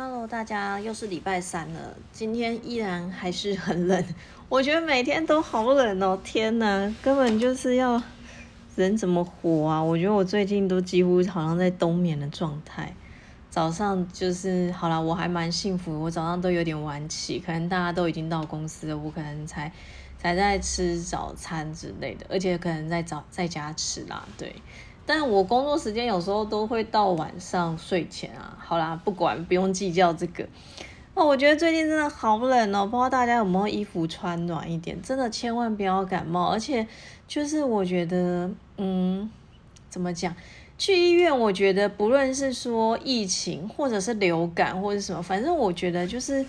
Hello，大家又是礼拜三了，今天依然还是很冷，我觉得每天都好冷哦，天哪，根本就是要人怎么活啊？我觉得我最近都几乎好像在冬眠的状态。早上就是好了，我还蛮幸福，我早上都有点晚起，可能大家都已经到公司了，我可能才才在吃早餐之类的，而且可能在早在家吃啦，对。但我工作时间有时候都会到晚上睡前啊。好啦，不管，不用计较这个。哦我觉得最近真的好冷哦，不知道大家有没有衣服穿暖一点？真的千万不要感冒。而且就是我觉得，嗯，怎么讲？去医院，我觉得不论是说疫情，或者是流感，或者什么，反正我觉得就是，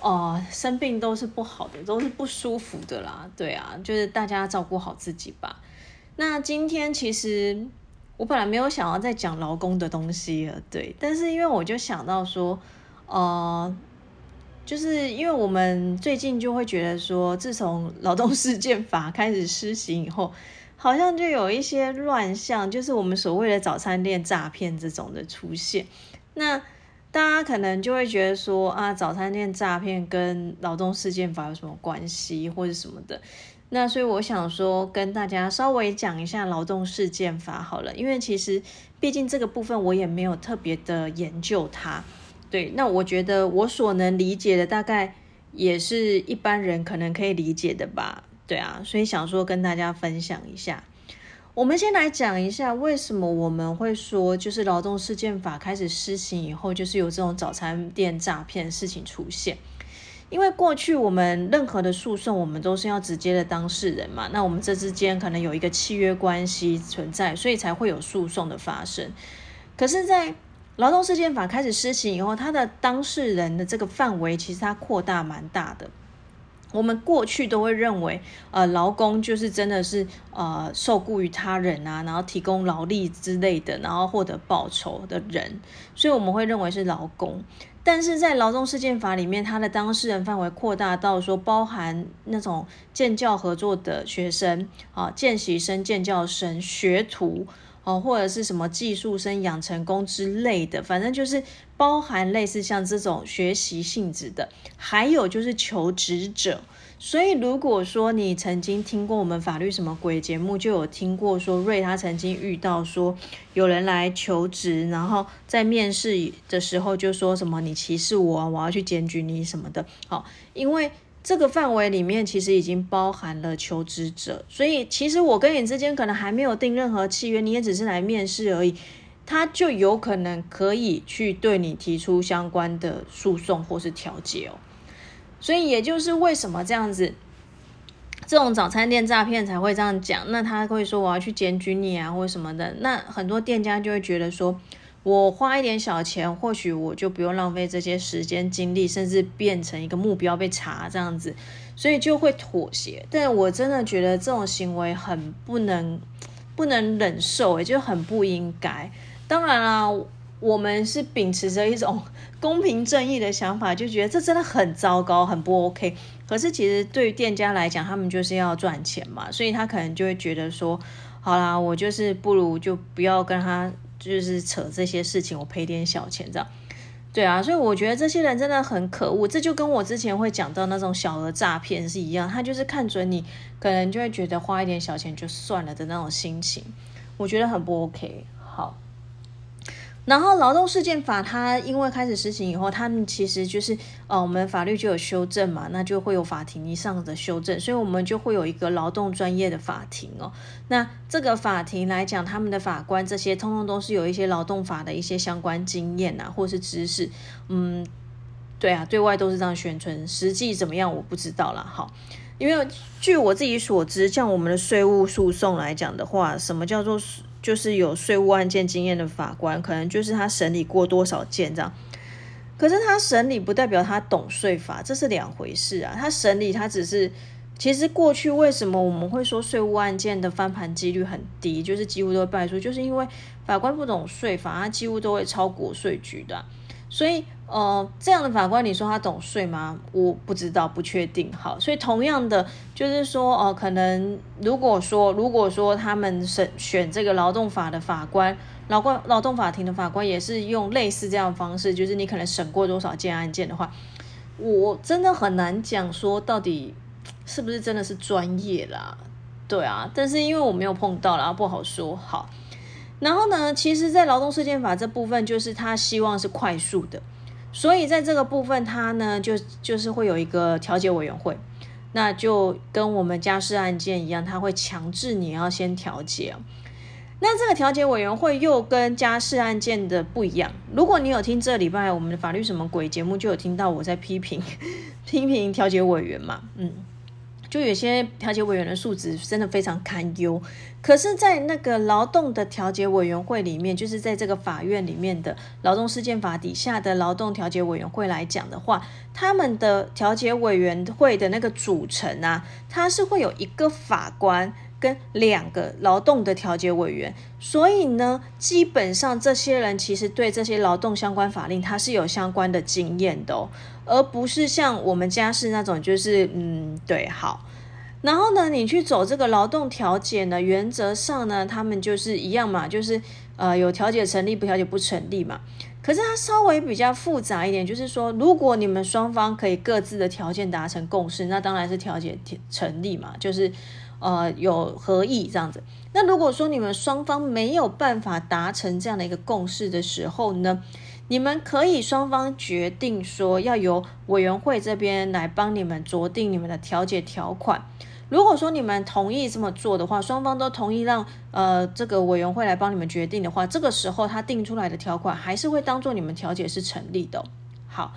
哦，生病都是不好的，都是不舒服的啦。对啊，就是大家照顾好自己吧。那今天其实。我本来没有想要再讲劳工的东西了，对，但是因为我就想到说，呃，就是因为我们最近就会觉得说，自从劳动事件法开始施行以后，好像就有一些乱象，就是我们所谓的早餐店诈骗这种的出现。那大家可能就会觉得说，啊，早餐店诈骗跟劳动事件法有什么关系，或者什么的。那所以我想说，跟大家稍微讲一下劳动事件法好了，因为其实毕竟这个部分我也没有特别的研究它。对，那我觉得我所能理解的大概也是一般人可能可以理解的吧。对啊，所以想说跟大家分享一下。我们先来讲一下为什么我们会说，就是劳动事件法开始施行以后，就是有这种早餐店诈骗事情出现。因为过去我们任何的诉讼，我们都是要直接的当事人嘛，那我们这之间可能有一个契约关系存在，所以才会有诉讼的发生。可是，在劳动事件法开始施行以后，它的当事人的这个范围其实它扩大蛮大的。我们过去都会认为，呃，劳工就是真的是呃受雇于他人啊，然后提供劳力之类的，然后获得报酬的人，所以我们会认为是劳工。但是在劳动事件法里面，它的当事人范围扩大到说，包含那种建教合作的学生啊，见习生、建教生、学徒。哦，或者是什么技术生、养成工之类的，反正就是包含类似像这种学习性质的，还有就是求职者。所以如果说你曾经听过我们法律什么鬼节目，就有听过说瑞他曾经遇到说有人来求职，然后在面试的时候就说什么你歧视我，我要去检举你什么的。好，因为。这个范围里面其实已经包含了求职者，所以其实我跟你之间可能还没有定任何契约，你也只是来面试而已，他就有可能可以去对你提出相关的诉讼或是调解哦。所以也就是为什么这样子，这种早餐店诈骗才会这样讲，那他会说我要去检举你啊，或什么的，那很多店家就会觉得说。我花一点小钱，或许我就不用浪费这些时间精力，甚至变成一个目标被查这样子，所以就会妥协。但我真的觉得这种行为很不能不能忍受，也就很不应该。当然啦，我们是秉持着一种公平正义的想法，就觉得这真的很糟糕，很不 OK。可是其实对于店家来讲，他们就是要赚钱嘛，所以他可能就会觉得说，好啦，我就是不如就不要跟他。就是扯这些事情，我赔点小钱这样，对啊，所以我觉得这些人真的很可恶。这就跟我之前会讲到那种小额诈骗是一样，他就是看准你，可能就会觉得花一点小钱就算了的那种心情，我觉得很不 OK。好。然后劳动事件法它因为开始实行以后，他们其实就是呃，我们法律就有修正嘛，那就会有法庭以上的修正，所以我们就会有一个劳动专业的法庭哦。那这个法庭来讲，他们的法官这些通通都是有一些劳动法的一些相关经验呐，或是知识。嗯，对啊，对外都是这样宣传，实际怎么样我不知道了。好，因为据我自己所知，像我们的税务诉讼来讲的话，什么叫做？就是有税务案件经验的法官，可能就是他审理过多少件这样。可是他审理不代表他懂税法，这是两回事啊。他审理他只是，其实过去为什么我们会说税务案件的翻盘几率很低，就是几乎都会败诉，就是因为法官不懂税法，他几乎都会超国税局的。所以，呃，这样的法官，你说他懂税吗？我不知道，不确定。好，所以同样的，就是说，哦，可能如果说，如果说他们审选这个劳动法的法官，劳官劳动法庭的法官也是用类似这样的方式，就是你可能审过多少件案件的话，我真的很难讲说到底是不是真的是专业啦。对啊，但是因为我没有碰到，然后不好说。好，然后呢，其实，在劳动事件法这部分，就是他希望是快速的，所以在这个部分，它呢就就是会有一个调解委员会，那就跟我们家事案件一样，他会强制你要先调解。那这个调解委员会又跟家事案件的不一样。如果你有听这礼拜我们的法律什么鬼节目，就有听到我在批评 批评调解委员嘛，嗯。就有些调解委员的素质真的非常堪忧，可是，在那个劳动的调解委员会里面，就是在这个法院里面的劳动事件法底下的劳动调解委员会来讲的话，他们的调解委员会的那个组成啊，它是会有一个法官跟两个劳动的调解委员，所以呢，基本上这些人其实对这些劳动相关法令，他是有相关的经验的哦。而不是像我们家是那种，就是嗯，对，好。然后呢，你去走这个劳动调解呢，原则上呢，他们就是一样嘛，就是呃，有调解成立，不调解不成立嘛。可是它稍微比较复杂一点，就是说，如果你们双方可以各自的条件达成共识，那当然是调解成立嘛，就是呃有合意这样子。那如果说你们双方没有办法达成这样的一个共识的时候呢？你们可以双方决定说要由委员会这边来帮你们酌定你们的调解条款。如果说你们同意这么做的话，双方都同意让呃这个委员会来帮你们决定的话，这个时候他定出来的条款还是会当做你们调解是成立的。好，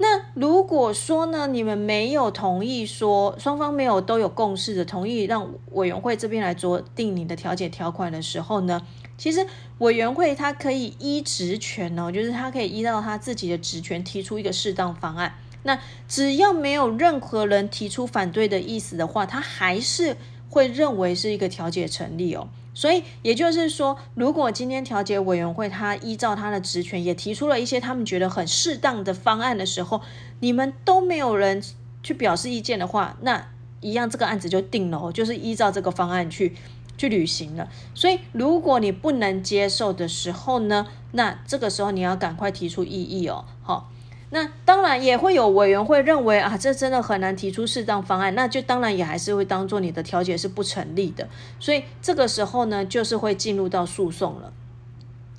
那如果说呢你们没有同意说双方没有都有共识的同意让委员会这边来酌定你的调解条款的时候呢？其实委员会它可以依职权哦，就是它可以依照他自己的职权提出一个适当方案。那只要没有任何人提出反对的意思的话，他还是会认为是一个调解成立哦。所以也就是说，如果今天调解委员会他依照他的职权也提出了一些他们觉得很适当的方案的时候，你们都没有人去表示意见的话，那一样这个案子就定了哦，就是依照这个方案去。去履行了，所以如果你不能接受的时候呢，那这个时候你要赶快提出异议哦。好，那当然也会有委员会认为啊，这真的很难提出适当方案，那就当然也还是会当做你的调解是不成立的。所以这个时候呢，就是会进入到诉讼了。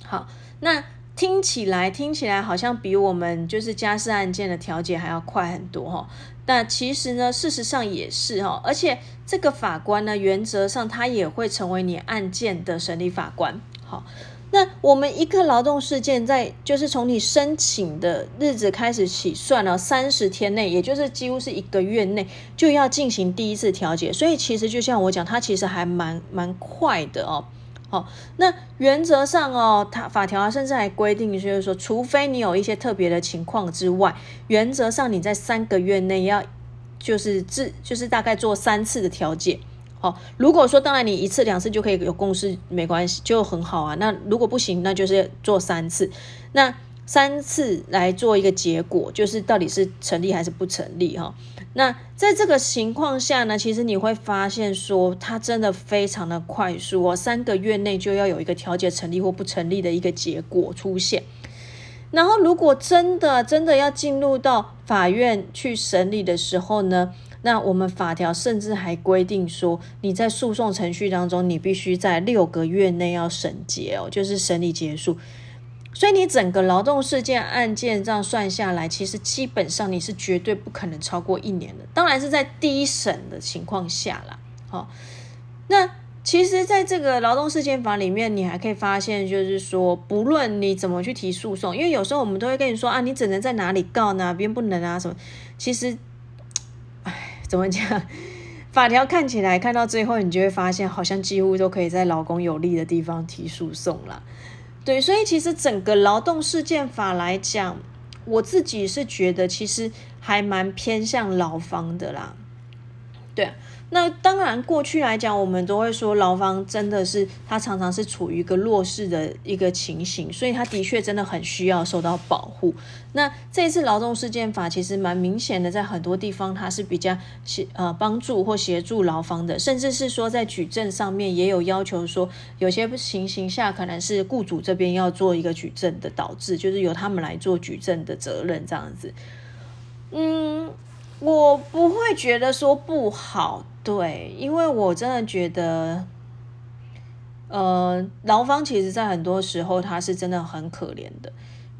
好，那听起来听起来好像比我们就是家事案件的调解还要快很多哈。那其实呢，事实上也是哈，而且这个法官呢，原则上他也会成为你案件的审理法官。好，那我们一个劳动事件在就是从你申请的日子开始起算了三十天内，也就是几乎是一个月内就要进行第一次调解，所以其实就像我讲，它其实还蛮蛮快的哦。好，那原则上哦，它法条啊甚至还规定，就是说，除非你有一些特别的情况之外，原则上你在三个月内要就是自就是大概做三次的调解。好，如果说当然你一次两次就可以有共识，没关系，就很好啊。那如果不行，那就是做三次。那三次来做一个结果，就是到底是成立还是不成立哈？那在这个情况下呢，其实你会发现说，它真的非常的快速哦，三个月内就要有一个调解成立或不成立的一个结果出现。然后，如果真的真的要进入到法院去审理的时候呢，那我们法条甚至还规定说，你在诉讼程序当中，你必须在六个月内要审结哦，就是审理结束。所以你整个劳动事件案件这样算下来，其实基本上你是绝对不可能超过一年的。当然是在第一审的情况下啦。好，那其实在这个劳动事件法里面，你还可以发现，就是说，不论你怎么去提诉讼，因为有时候我们都会跟你说啊，你只能在哪里告，哪边不能啊什么。其实，怎么讲？法条看起来看到最后，你就会发现，好像几乎都可以在老公有利的地方提诉讼了。对，所以其实整个劳动事件法来讲，我自己是觉得其实还蛮偏向劳方的啦。对，那当然，过去来讲，我们都会说劳方真的是他常常是处于一个弱势的一个情形，所以他的确真的很需要受到保护。那这次劳动事件法其实蛮明显的，在很多地方它是比较协呃帮助或协助劳方的，甚至是说在举证上面也有要求说，有些情形下可能是雇主这边要做一个举证的导致，就是由他们来做举证的责任这样子。嗯，我不会觉得说不好。对，因为我真的觉得，呃，劳方其实在很多时候他是真的很可怜的。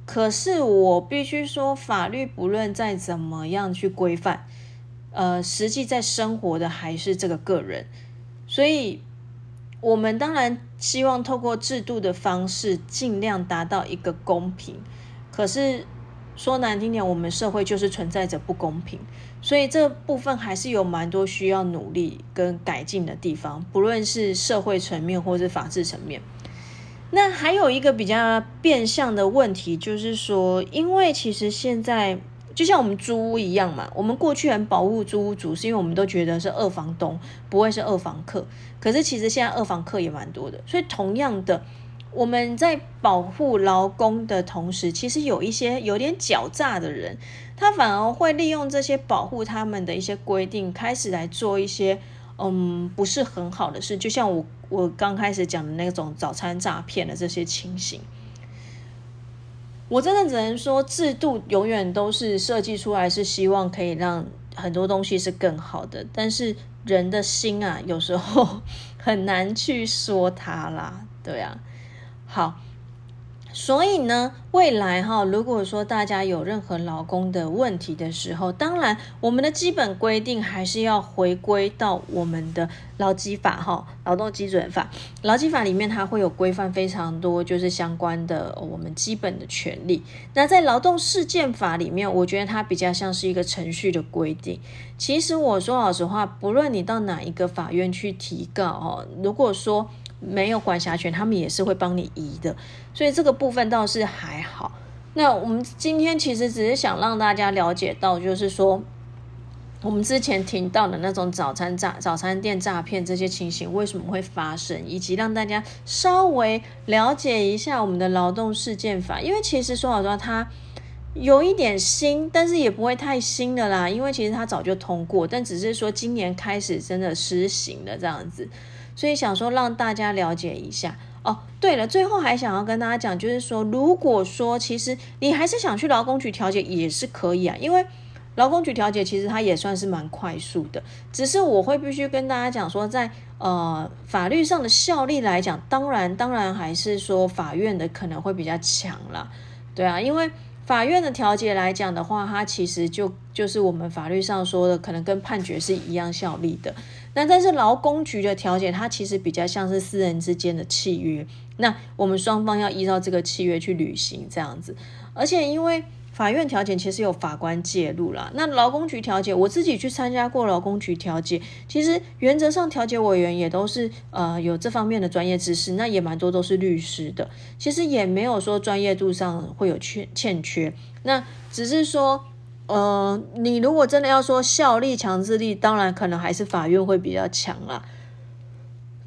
可是我必须说，法律不论再怎么样去规范，呃，实际在生活的还是这个个人。所以，我们当然希望透过制度的方式，尽量达到一个公平。可是。说难听点，我们社会就是存在着不公平，所以这部分还是有蛮多需要努力跟改进的地方，不论是社会层面或是法治层面。那还有一个比较变相的问题，就是说，因为其实现在就像我们租屋一样嘛，我们过去很保护租屋主，是因为我们都觉得是二房东，不会是二房客。可是其实现在二房客也蛮多的，所以同样的。我们在保护劳工的同时，其实有一些有点狡诈的人，他反而会利用这些保护他们的一些规定，开始来做一些嗯不是很好的事。就像我我刚开始讲的那种早餐诈骗的这些情形，我真的只能说，制度永远都是设计出来是希望可以让很多东西是更好的，但是人的心啊，有时候 很难去说它啦，对啊。好，所以呢，未来哈，如果说大家有任何劳工的问题的时候，当然我们的基本规定还是要回归到我们的劳基法哈，劳动基准法。劳基法里面它会有规范非常多，就是相关的我们基本的权利。那在劳动事件法里面，我觉得它比较像是一个程序的规定。其实我说老实话，不论你到哪一个法院去提告哦，如果说。没有管辖权，他们也是会帮你移的，所以这个部分倒是还好。那我们今天其实只是想让大家了解到，就是说我们之前听到的那种早餐诈、早餐店诈骗这些情形为什么会发生，以及让大家稍微了解一下我们的劳动事件法。因为其实说老实话，它有一点新，但是也不会太新的啦，因为其实它早就通过，但只是说今年开始真的施行了这样子。所以想说让大家了解一下哦。对了，最后还想要跟大家讲，就是说，如果说其实你还是想去劳工局调解也是可以啊，因为劳工局调解其实它也算是蛮快速的。只是我会必须跟大家讲说，在呃法律上的效力来讲，当然当然还是说法院的可能会比较强啦。对啊，因为。法院的调解来讲的话，它其实就就是我们法律上说的，可能跟判决是一样效力的。那但是劳工局的调解，它其实比较像是私人之间的契约，那我们双方要依照这个契约去履行这样子。而且因为法院调解其实有法官介入啦，那劳工局调解，我自己去参加过劳工局调解，其实原则上调解委员也都是呃有这方面的专业知识，那也蛮多都是律师的，其实也没有说专业度上会有欠欠缺，那只是说呃你如果真的要说效力强制力，当然可能还是法院会比较强啦。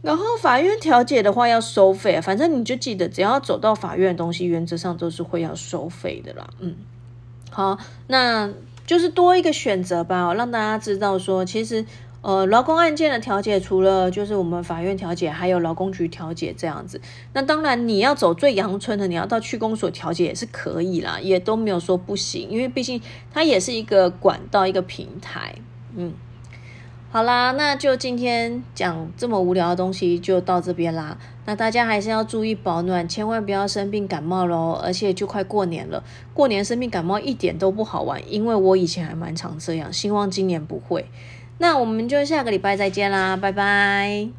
然后法院调解的话要收费，反正你就记得只要走到法院的东西，原则上都是会要收费的啦，嗯。好，那就是多一个选择吧，让大家知道说，其实呃，劳工案件的调解除了就是我们法院调解，还有劳工局调解这样子。那当然你要走最阳春的，你要到区公所调解也是可以啦，也都没有说不行，因为毕竟它也是一个管道，一个平台，嗯。好啦，那就今天讲这么无聊的东西就到这边啦。那大家还是要注意保暖，千万不要生病感冒喽。而且就快过年了，过年生病感冒一点都不好玩，因为我以前还蛮常这样，希望今年不会。那我们就下个礼拜再见啦，拜拜。